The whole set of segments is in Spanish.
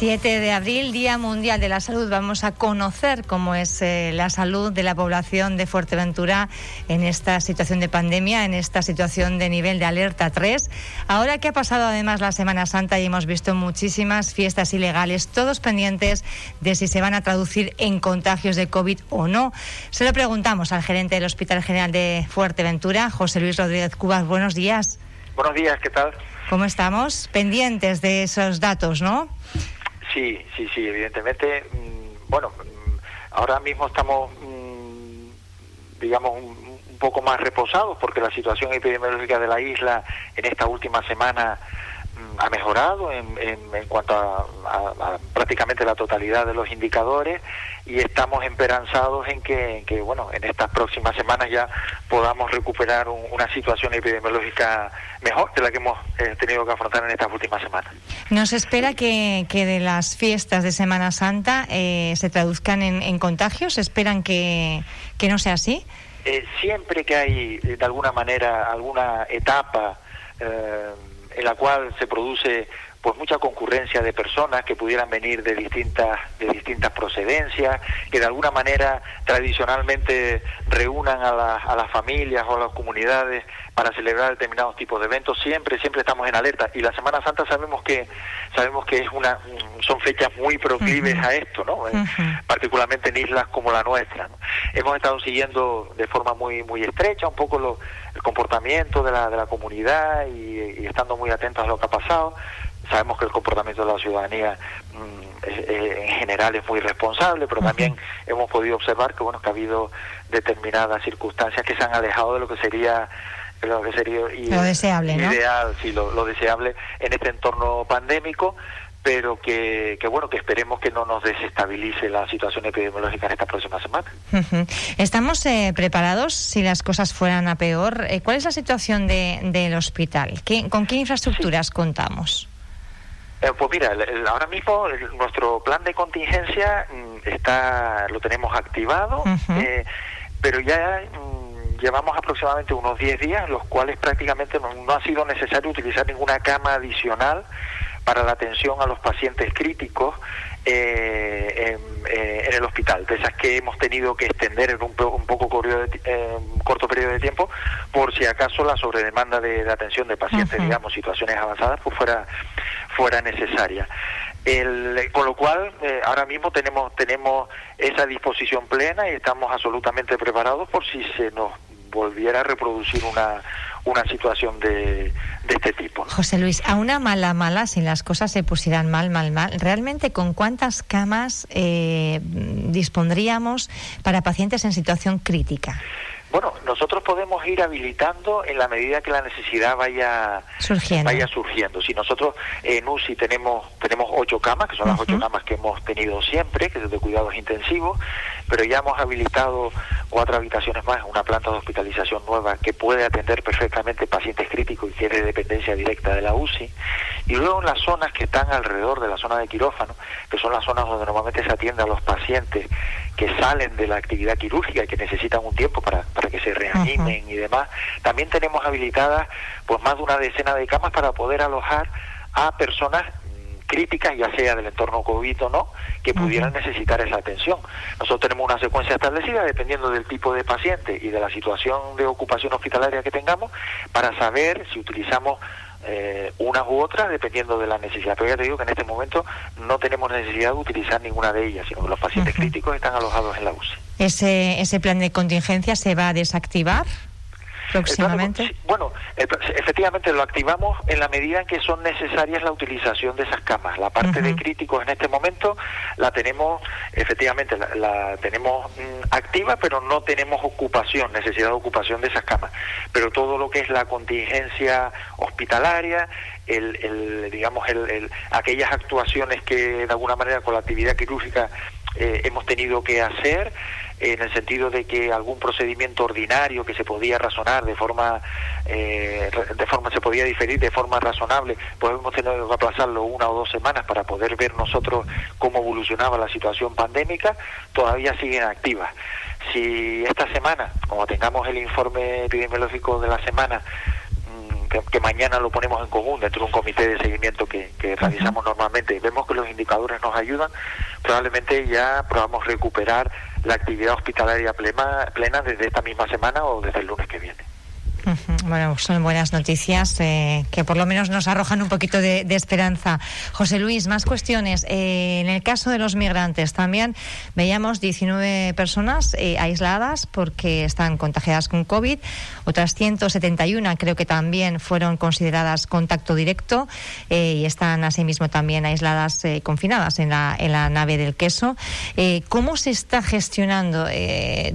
7 de abril, Día Mundial de la Salud. Vamos a conocer cómo es eh, la salud de la población de Fuerteventura en esta situación de pandemia, en esta situación de nivel de alerta 3. Ahora que ha pasado además la Semana Santa y hemos visto muchísimas fiestas ilegales, todos pendientes de si se van a traducir en contagios de COVID o no. Se lo preguntamos al gerente del Hospital General de Fuerteventura, José Luis Rodríguez Cubas. Buenos días. Buenos días, ¿qué tal? ¿Cómo estamos? Pendientes de esos datos, ¿no? Sí, sí, sí, evidentemente. Mm, bueno, mm, ahora mismo estamos, mm, digamos, un, poco más reposados porque la situación epidemiológica de la isla en esta última semana ha mejorado en, cuanto a, prácticamente la totalidad de los indicadores y estamos esperanzados en que, bueno en estas próximas semanas ya podamos recuperar una situación epidemiológica mejor que la que hemos eh, tenido que afrontar en estas últimas semanas. ¿Nos espera que, de las fiestas de Semana Santa eh, se traduzcan en, contagios? ¿Esperan que, no sea así? Eh, siempre que hay de alguna manera alguna etapa en la cual se produce pues mucha concurrencia de personas que pudieran venir de distintas de distintas procedencias que de alguna manera tradicionalmente reúnan a, a las familias o a las comunidades para celebrar determinados tipos de eventos. Siempre siempre estamos en alerta. Y la Semana Santa sabemos que sabemos que es una son fechas muy proclives a esto no eh, particularmente en islas como la nuestra hemos estado siguiendo de forma muy muy estrecha un poco lo, el comportamiento de la de la comunidad y, y estando muy atentos a lo que ha pasado sabemos que el comportamiento de la ciudadanía mm, en general es muy responsable, pero también hemos podido observar que bueno que ha habido determinadas circunstancias que se han alejado de lo que sería lo que sería lo deseable, ideal, sí, lo, deseable en este entorno pandémico, pero que, que, bueno que esperemos que no nos desestabilice la situación epidemiológica en esta próxima semana. ¿Estamos eh, preparados si las cosas fueran a peor? Eh, ¿Cuál es la situación de, del hospital? ¿Con qué infraestructuras contamos? Eh, pues mira, ahora mismo nuestro plan de contingencia mm, está lo tenemos activado, eh, pero ya mm, llevamos aproximadamente unos 10 días, los cuales prácticamente no, ha sido necesario utilizar ninguna cama adicional para la atención a los pacientes críticos eh, en, el hospital, de esas que hemos tenido que extender en un, un poco corto periodo de tiempo, por si acaso la sobredemanda de, atención de pacientes, digamos, situaciones avanzadas, pues fuera fuera necesaria. El, con lo cual, eh, ahora mismo tenemos, tenemos esa disposición plena y estamos absolutamente preparados por si se nos volviera a reproducir una, una situación de, de, este tipo. José Luis, a una mala mala, si las cosas se pusieran mal, mal, mal, ¿realmente con cuántas camas eh, dispondríamos para pacientes en situación crítica? Bueno, nosotros podemos ir habilitando en la medida que la necesidad vaya surgiendo. Vaya surgiendo. Si nosotros en UCI tenemos tenemos ocho camas, que son las ocho camas que hemos tenido siempre, que es de cuidados intensivos, pero ya hemos habilitado cuatro habitaciones más, una planta de hospitalización nueva que puede atender perfectamente pacientes críticos y que es de dependencia directa de la UCI. Y luego en las zonas que están alrededor de la zona de quirófano, que son las zonas donde normalmente se atiende a los pacientes que salen de la actividad quirúrgica y que necesitan un tiempo para, para que se reanimen y demás. También tenemos habilitadas pues más de una decena de camas para poder alojar a personas críticas, ya sea del entorno COVID o no, que pudieran necesitar esa atención. Nosotros tenemos una secuencia establecida dependiendo del tipo de paciente y de la situación de ocupación hospitalaria que tengamos para saber si utilizamos eh, unas u otras dependiendo de la necesidad. Pero ya te digo que en este momento no tenemos necesidad de utilizar ninguna de ellas, sino que los pacientes críticos están alojados en la UCI. ¿Ese, ¿Ese plan de contingencia se va a desactivar? Próximamente? bueno, efectivamente lo activamos en la medida en que son necesarias la utilización de esas camas. La parte de críticos en este momento la tenemos, efectivamente, la, tenemos mm, activa, pero no tenemos ocupación, necesidad de ocupación de esas camas. Pero todo lo que es la contingencia hospitalaria, el, el digamos, el, aquellas actuaciones que de alguna manera con la actividad quirúrgica eh, hemos tenido que hacer, en el sentido de que algún procedimiento ordinario que se podía razonar de forma eh, de forma se podía diferir de forma razonable pues hemos tenido que aplazarlo una o dos semanas para poder ver nosotros cómo evolucionaba la situación pandémica todavía siguen activas. Si esta semana como tengamos el informe epidemiológico de la semana que, mañana lo ponemos en común dentro de un comité de seguimiento que, realizamos normalmente y vemos que los indicadores nos ayudan, probablemente ya podamos recuperar la actividad hospitalaria plena desde esta misma semana o desde el lunes que viene. Bueno, son buenas noticias eh, que por lo menos nos arrojan un poquito de, esperanza. José Luis, más cuestiones. Eh, en el caso de los migrantes también veíamos 19 personas eh, aisladas porque están contagiadas con COVID, otras 171 creo que también fueron consideradas contacto directo y están asimismo también aisladas, confinadas en la, nave del queso. ¿Cómo se está gestionando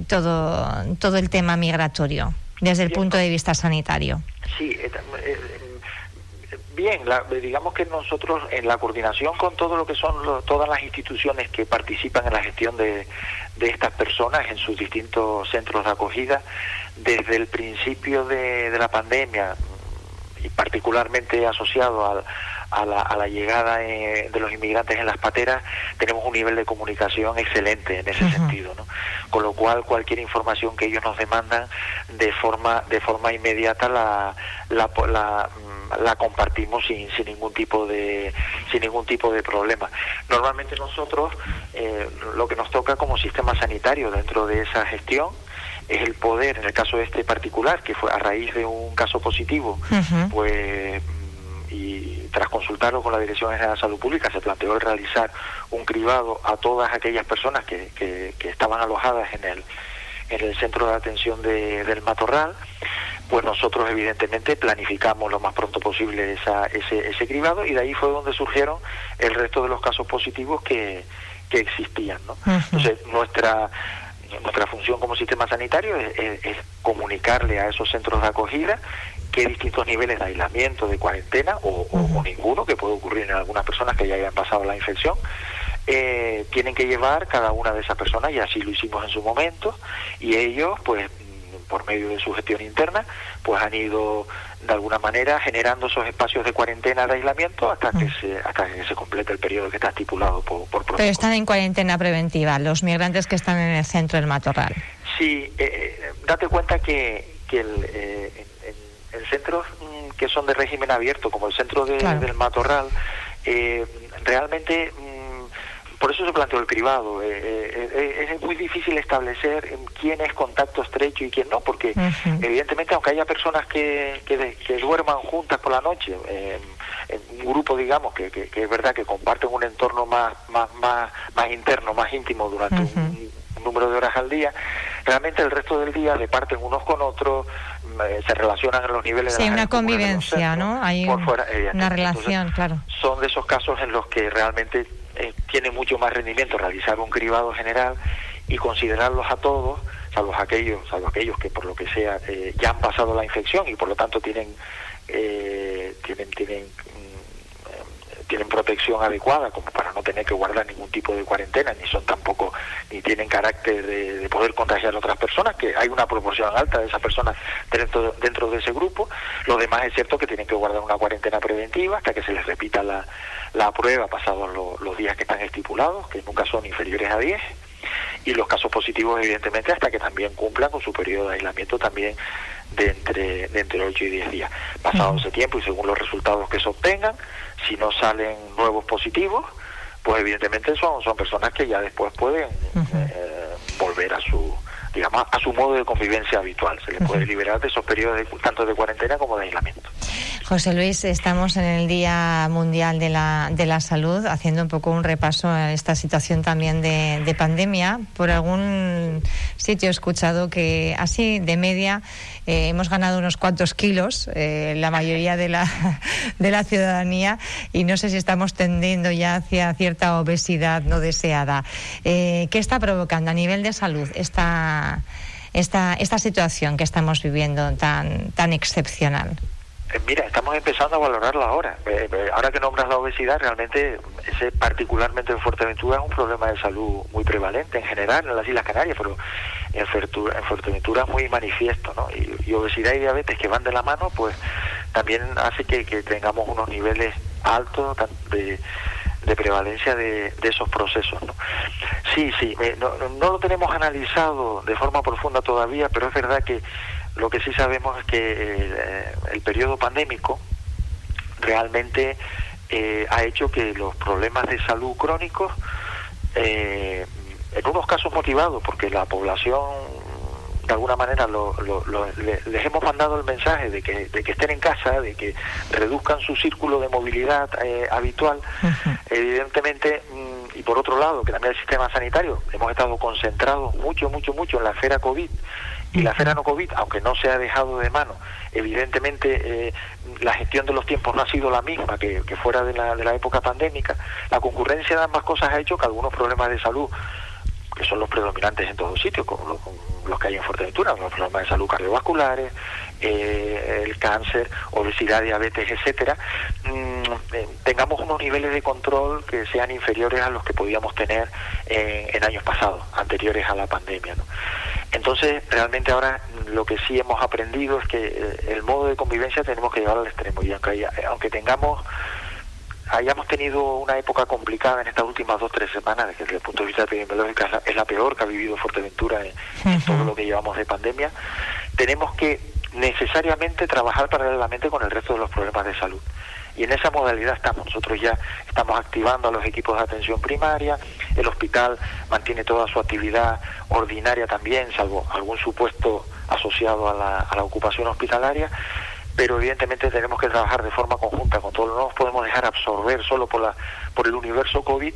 todo el tema migratorio? Desde el punto de vista sanitario. Sí, eh, eh, bien, digamos que nosotros en la coordinación con todo lo que son todas las instituciones que participan en la gestión de, estas personas en sus distintos centros de acogida, desde el principio de, de la pandemia y particularmente asociado al a la, a la llegada eh, de los inmigrantes en las pateras, tenemos un nivel de comunicación excelente en ese sentido, ¿no? Con lo cual cualquier información que ellos nos demandan de forma de forma inmediata la, la, la la compartimos sin, sin ningún tipo de sin ningún tipo de problema. Normalmente nosotros eh, lo que nos toca como sistema sanitario dentro de esa gestión es el poder en el caso de este particular que fue a raíz de un caso positivo pues y tras consultarlo con la Dirección General de Salud Pública se planteó el realizar un cribado a todas aquellas personas que, que, estaban alojadas en el, en el centro de atención de, del Matorral, pues nosotros evidentemente planificamos lo más pronto posible esa, ese, ese cribado y de ahí fue donde surgieron el resto de los casos positivos que, que existían. ¿no? Entonces, nuestra nuestra función como sistema sanitario es, comunicarle a esos centros de acogida qué distintos niveles de aislamiento, de cuarentena o, ninguno, que puede ocurrir en algunas personas que ya hayan pasado la infección, eh, tienen que llevar cada una de esas personas, y así lo hicimos en su momento, y ellos, pues, por medio de su gestión interna, pues han ido de alguna manera generando esos espacios de cuarentena de aislamiento hasta que se hasta que se complete el periodo que está estipulado por, por Pero están en cuarentena preventiva los migrantes que están en el centro del matorral. Sí, eh, eh date cuenta que, que el, eh, en centros mm, que son de régimen abierto, como el centro del Matorral, eh, realmente mm, por eso se planteó el privado. Eh, eh, es muy difícil establecer quién es contacto estrecho y quién no, porque evidentemente aunque haya personas que, que, duerman juntas por la noche, en un grupo digamos que, que, es verdad que comparten un entorno más, más, más, más interno, más íntimo durante un número de horas al día, realmente el resto del día departen unos con otros, eh, se relacionan en los niveles sí, de una convivencia, ¿no? Hay una relación, claro. Son de esos casos en los que realmente eh, tiene mucho más rendimiento realizar un cribado general y considerarlos a todos, salvo aquellos, salvo aquellos que por lo que sea eh, ya han pasado la infección y por lo tanto tienen tienen tienen tienen protección adecuada como para no tener que guardar ningún tipo de cuarentena, ni son tampoco, ni tienen carácter de, poder contagiar a otras personas, que hay una proporción alta de esas personas dentro, dentro de ese grupo. Lo demás es cierto que tienen que guardar una cuarentena preventiva hasta que se les repita la, la prueba pasados los días que están estipulados, que nunca son inferiores a 10 y los casos positivos evidentemente hasta que también cumplan con su periodo de aislamiento también de entre, de entre 8 y 10 días. Pasado ese tiempo y según los resultados que se obtengan, si no salen nuevos positivos, pues evidentemente son, son personas que ya después pueden eh, volver a su digamos a su modo de convivencia habitual. Se les puede liberar de esos periodos de, tanto de cuarentena como de aislamiento. José Luis, estamos en el Día Mundial de la, de la Salud, haciendo un poco un repaso a esta situación también de, pandemia. Por algún sitio he escuchado que así de media eh, hemos ganado unos cuantos kilos, eh, la mayoría de la, de la ciudadanía, y no sé si estamos tendiendo ya hacia cierta obesidad no deseada. Eh, ¿Qué está provocando a nivel de salud esta, esta, esta situación que estamos viviendo tan, tan excepcional? Eh, mira, estamos empezando a valorarlo ahora. Eh, eh, ahora que nombras la obesidad, realmente, ese particularmente en Fuerteventura es un problema de salud muy prevalente en general en las Islas Canarias, pero en, Fuerteventura es muy manifiesto, ¿no? Y, obesidad y diabetes que van de la mano, pues también hace que, tengamos unos niveles altos de, prevalencia de, esos procesos. ¿no? Sí, sí, no, no, lo tenemos analizado de forma profunda todavía, pero es verdad que Lo que sí sabemos es que eh, el, periodo pandémico realmente eh, ha hecho que los problemas de salud crónicos, eh, en unos casos motivados, porque la población de alguna manera les hemos mandado el mensaje de que, de que estén en casa, de que reduzcan su círculo de movilidad habitual, evidentemente, mm, y por otro lado, que también el sistema sanitario, hemos estado concentrados mucho, mucho, mucho en la esfera COVID, y la esfera no COVID, aunque no se ha dejado de mano, evidentemente eh, la gestión de los tiempos no ha sido la misma que, fuera de la, de la época pandémica. La concurrencia de ambas cosas ha hecho que algunos problemas de salud, que son los predominantes en todos sitios, como los, que hay en Fuerteventura, los problemas de salud cardiovasculares, eh, el cáncer, obesidad, diabetes, etcétera, mm, eh, tengamos unos niveles de control que sean inferiores a los que podíamos tener en, en años pasados, anteriores a la pandemia. ¿no? Entonces, realmente ahora lo que sí hemos aprendido es que eh, el modo de convivencia tenemos que llevarlo al extremo y aunque, aunque tengamos hayamos tenido una época complicada en estas últimas dos tres semanas desde el punto de vista epidemiológico es la, peor que ha vivido Fuerteventura en, todo lo que llevamos de pandemia tenemos que necesariamente trabajar paralelamente con el resto de los problemas de salud y en esa modalidad estamos. Nosotros ya estamos activando a los equipos de atención primaria, el hospital mantiene toda su actividad ordinaria también, salvo algún supuesto asociado a la, ocupación hospitalaria, pero evidentemente tenemos que trabajar de forma conjunta con todo, no nos podemos dejar absorber solo por, la, por el universo COVID,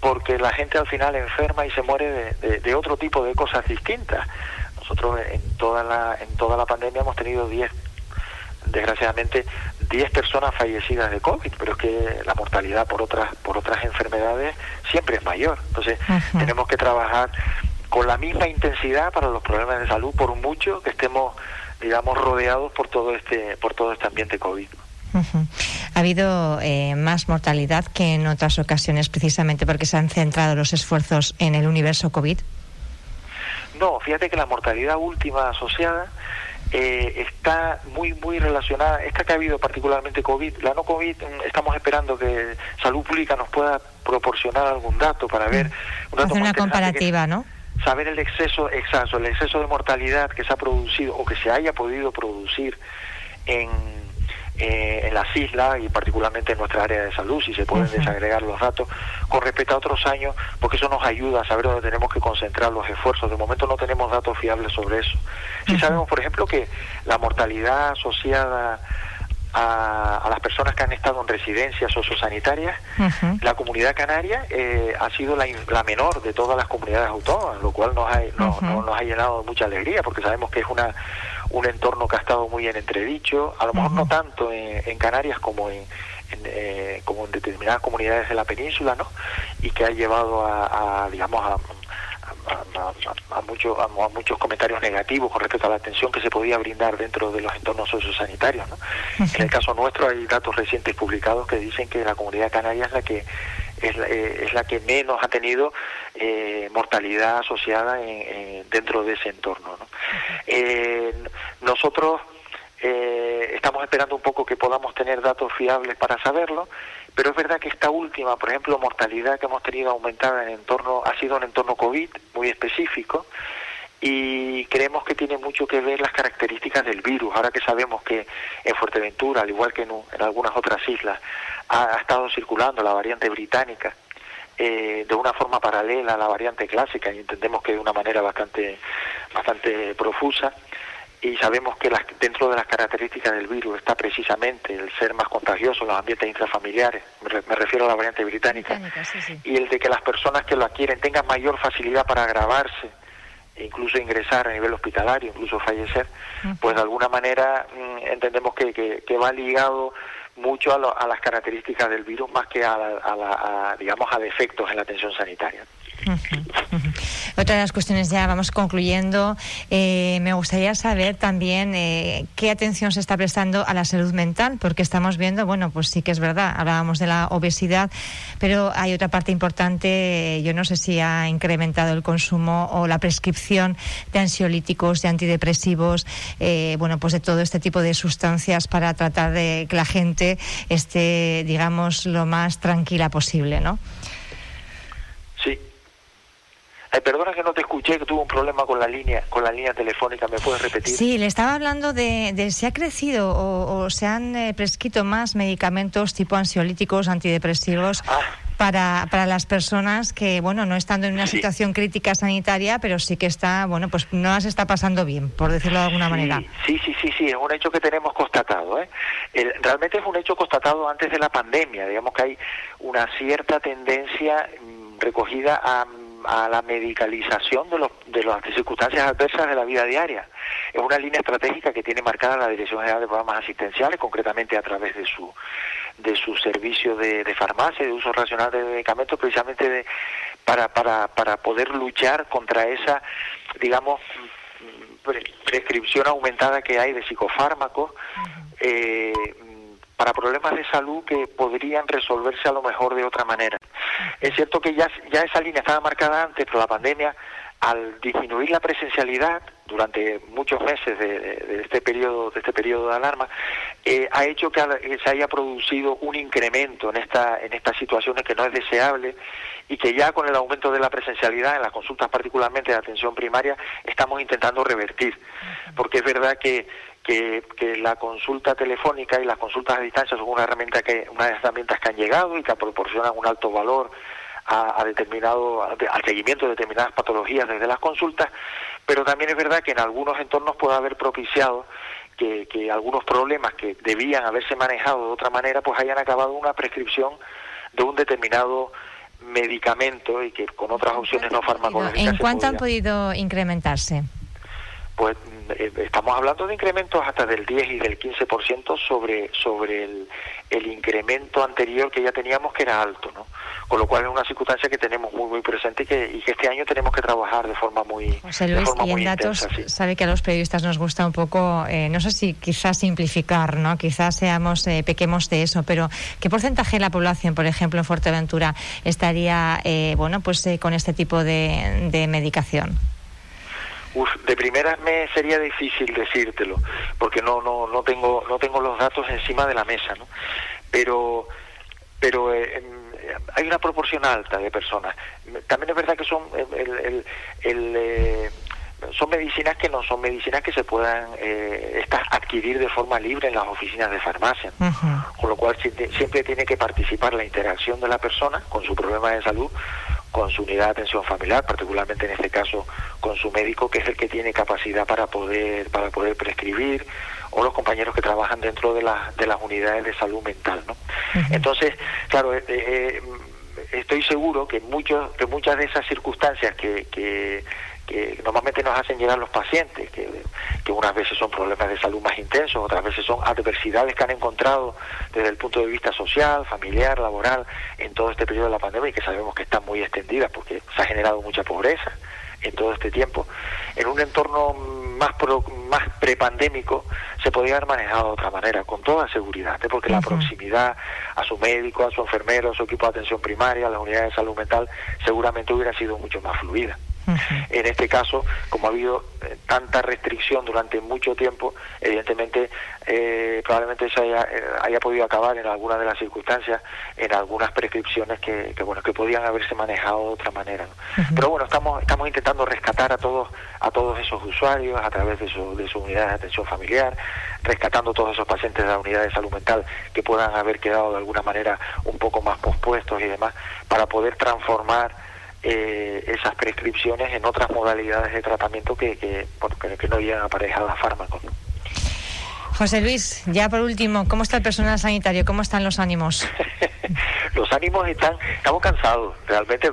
porque la gente al final enferma y se muere de, de, otro tipo de cosas distintas. Nosotros en toda la, en toda la pandemia hemos tenido 10, desgraciadamente, 10 personas fallecidas de COVID, pero es que la mortalidad por otras, por otras enfermedades siempre es mayor. Entonces, tenemos que trabajar con la misma intensidad para los problemas de salud, por mucho que estemos, digamos, rodeados por todo este, por todo este ambiente COVID. Ha habido eh, más mortalidad que en otras ocasiones, precisamente porque se han centrado los esfuerzos en el universo COVID. No, fíjate que la mortalidad última asociada eh, está muy muy relacionada, esta que ha habido particularmente COVID, la no COVID, mm, estamos esperando que Salud Pública nos pueda proporcionar algún dato para ver mm. Hacer una comparativa, ¿no? Saber el exceso exacto, el exceso de mortalidad que se ha producido o que se haya podido producir en eh, en las islas y particularmente en nuestra área de salud, si se pueden desagregar los datos, con respecto a otros años, porque eso nos ayuda a saber dónde tenemos que concentrar los esfuerzos. De momento no tenemos datos fiables sobre eso. Si sabemos, por ejemplo, que la mortalidad asociada a, las personas que han estado en residencias sociosanitarias, la comunidad canaria eh, ha sido la, la, menor de todas las comunidades autónomas, lo cual nos ha, nos ha llenado de mucha alegría, porque sabemos que es una un entorno que ha estado muy en entredicho, a lo mejor no tanto en, Canarias como en, eh, como en determinadas comunidades de la península, ¿no? Y que ha llevado a, digamos, a, a, mucho, a, muchos comentarios negativos con respecto a la atención que se podía brindar dentro de los entornos sociosanitarios. ¿no? En el caso nuestro hay datos recientes publicados que dicen que la comunidad canaria es la que es la, eh, es la que menos ha tenido eh, mortalidad asociada en, dentro de ese entorno. ¿no? Eh, nosotros eh, estamos esperando un poco que podamos tener datos fiables para saberlo, pero es verdad que esta última, por ejemplo, mortalidad que hemos tenido aumentada en entorno, ha sido en entorno COVID, muy específico, y creemos que tiene mucho que ver las características del virus. Ahora que sabemos que en Fuerteventura, al igual que en, algunas otras islas, ha, estado circulando la variante británica eh, de una forma paralela a la variante clásica y entendemos que de una manera bastante, bastante profusa. Y sabemos que las, dentro de las características del virus está precisamente el ser más contagioso en los ambientes intrafamiliares, me, refiero a la variante británica, y el de que las personas que lo adquieren tengan mayor facilidad para agravarse incluso ingresar a nivel hospitalario, incluso fallecer, pues de alguna manera mm, entendemos que, que, va ligado mucho a, a, las características del virus más que a, a, a, digamos a defectos en la atención sanitaria. Otra de las cuestiones ya vamos concluyendo. Eh, me gustaría saber también eh, qué atención se está prestando a la salud mental, porque estamos viendo, bueno, pues sí que es verdad, hablábamos de la obesidad, pero hay otra parte importante. Yo no sé si ha incrementado el consumo o la prescripción de ansiolíticos, de antidepresivos, eh, bueno, pues de todo este tipo de sustancias para tratar de que la gente esté, digamos, lo más tranquila posible, ¿no? Ay, perdona que no te escuché, que tuve un problema con la línea, con la línea telefónica. ¿Me puedes repetir? Sí, le estaba hablando de, si ha crecido o, se han eh, prescrito más medicamentos tipo ansiolíticos, antidepresivos. Ah. Para, para las personas que, bueno, no estando en una situación crítica sanitaria, pero sí que está, bueno, pues no las está pasando bien, por decirlo de alguna manera. Sí, sí, sí, sí, es un hecho que tenemos constatado. ¿eh? realmente es un hecho constatado antes de la pandemia. Digamos que hay una cierta tendencia mm, recogida a a la medicalización de, los, de las circunstancias adversas de la vida diaria. Es una línea estratégica que tiene marcada la Dirección General de Programas Asistenciales, concretamente a través de su de su servicio de, farmacia, de uso racional de medicamentos, precisamente de, para, para, para poder luchar contra esa, digamos, prescripción aumentada que hay de psicofármacos. Eh, para problemas de salud que podrían resolverse a lo mejor de otra manera. Es cierto que ya, esa línea estaba marcada antes, pero la pandemia, al disminuir la presencialidad durante muchos meses de, este periodo de este periodo de alarma, eh, ha hecho que se haya producido un incremento en esta en estas situaciones que no es deseable y que ya con el aumento de la presencialidad en las consultas particularmente de atención primaria estamos intentando revertir, porque es verdad que que, la consulta telefónica y las consultas a distancia son una herramienta que, una de las herramientas que han llegado y que proporcionan un alto valor a, determinado, al seguimiento de determinadas patologías desde las consultas, pero también es verdad que en algunos entornos puede haber propiciado que, que algunos problemas que debían haberse manejado de otra manera, pues hayan acabado una prescripción de un determinado medicamento y que con otras opciones no farmacológicas. ¿En cuánto han podido incrementarse? Pues eh, estamos hablando de incrementos hasta del 10 y del 15% sobre, sobre el, el, incremento anterior que ya teníamos, que era alto, ¿no? Con lo cual es una circunstancia que tenemos muy, muy presente y que, y que este año tenemos que trabajar de forma muy. José Luis, y en datos, sabe que a los periodistas nos gusta un poco, eh, no sé si quizás simplificar, ¿no? Quizás seamos, eh, pequemos de eso, pero ¿qué porcentaje de la población, por ejemplo, en Fuerteventura, estaría, eh, bueno, pues con este tipo de, de medicación? De primera me sería difícil decírtelo, porque no no no tengo no tengo los datos encima de la mesa, ¿no? Pero pero eh, hay una proporción alta de personas. También es verdad que son el, el, eh, son medicinas que no son medicinas que se puedan eh, adquirir de forma libre en las oficinas de farmacia, con lo cual siempre tiene que participar la interacción de la persona con su problema de salud con su unidad de atención familiar, particularmente en este caso con su médico, que es el que tiene capacidad para poder para poder prescribir, o los compañeros que trabajan dentro de, las de las unidades de salud mental, ¿no? Entonces, claro, eh, eh, estoy seguro que muchos que muchas de esas circunstancias que, que que normalmente nos hacen llegar los pacientes, que, que, unas veces son problemas de salud más intensos, otras veces son adversidades que han encontrado desde el punto de vista social, familiar, laboral, en todo este periodo de la pandemia y que sabemos que están muy extendidas porque se ha generado mucha pobreza en todo este tiempo. En un entorno más pro, más prepandémico se podría haber manejado de otra manera, con toda seguridad, ¿eh? porque la proximidad a su médico, a su enfermero, a su equipo de atención primaria, a las unidades de salud mental, seguramente hubiera sido mucho más fluida. En este caso, como ha habido eh, tanta restricción durante mucho tiempo, evidentemente eh, probablemente eso haya, eh, haya, podido acabar en algunas de las circunstancias, en algunas prescripciones que, bueno que podían haberse manejado de otra manera. Pero bueno, estamos estamos intentando rescatar a todos a todos esos usuarios a través de su, de su unidad de atención familiar, rescatando todos esos pacientes de la unidad de salud mental que puedan haber quedado de alguna manera un poco más pospuestos y demás, para poder transformar eh, esas prescripciones en otras modalidades de tratamiento que, que, que no llegan aparejadas a fármacos. José Luis, ya por último, ¿cómo está el personal sanitario? ¿Cómo están los ánimos? los ánimos están, estamos cansados, realmente,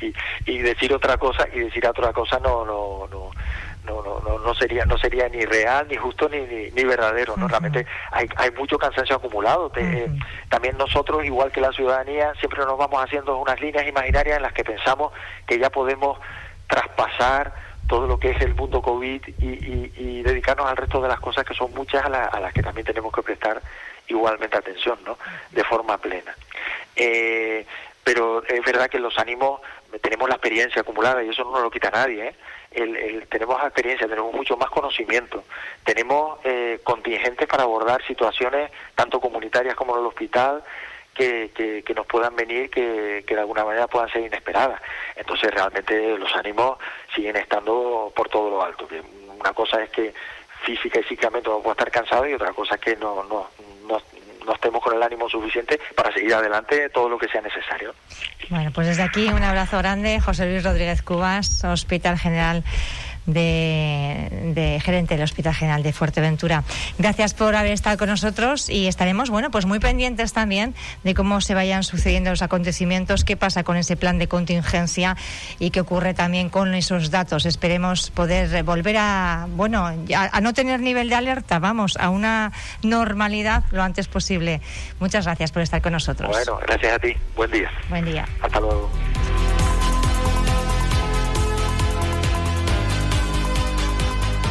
y, y, decir otra cosa y decir otra cosa no, no, no, sería no sería ni real ni justo ni, ni, verdadero no realmente hay, hay mucho cansancio acumulado. Eh, también nosotros igual que la ciudadanía siempre nos vamos haciendo unas líneas imaginarias en las que pensamos que ya podemos traspasar todo lo que es el mundo covid y, y, dedicarnos al resto de las cosas que son muchas a, a, las que también tenemos que prestar igualmente atención no de forma plena. Eh, pero es verdad que los ánimos tenemos la experiencia acumulada y eso no lo quita nadie ¿eh? el, tenemos experiencia, tenemos mucho más conocimiento, tenemos eh, contingentes para abordar situaciones tanto comunitarias como en el hospital que, que, nos puedan venir que, que de alguna manera puedan ser inesperadas. Entonces realmente los ánimos siguen estando por todo lo alto. Una cosa es que física y psíquicamente vamos a estar cansados y otra cosa es que no, no, no, estemos con el ánimo suficiente para seguir adelante todo lo que sea necesario. Bueno, pues desde aquí un abrazo grande, José Luis Rodríguez Cubas, Hospital General de, gerente del Hospital General de Fuerteventura. Gracias por haber estado con nosotros y estaremos, bueno, pues muy pendientes también de cómo se vayan sucediendo los acontecimientos, qué pasa con ese plan de contingencia y qué ocurre también con esos datos. Esperemos poder volver a, bueno, a, no tener nivel de alerta, vamos, a una normalidad lo antes posible. Muchas gracias por estar con nosotros. Bueno, gracias a ti. Buen día. Buen día. Hasta luego.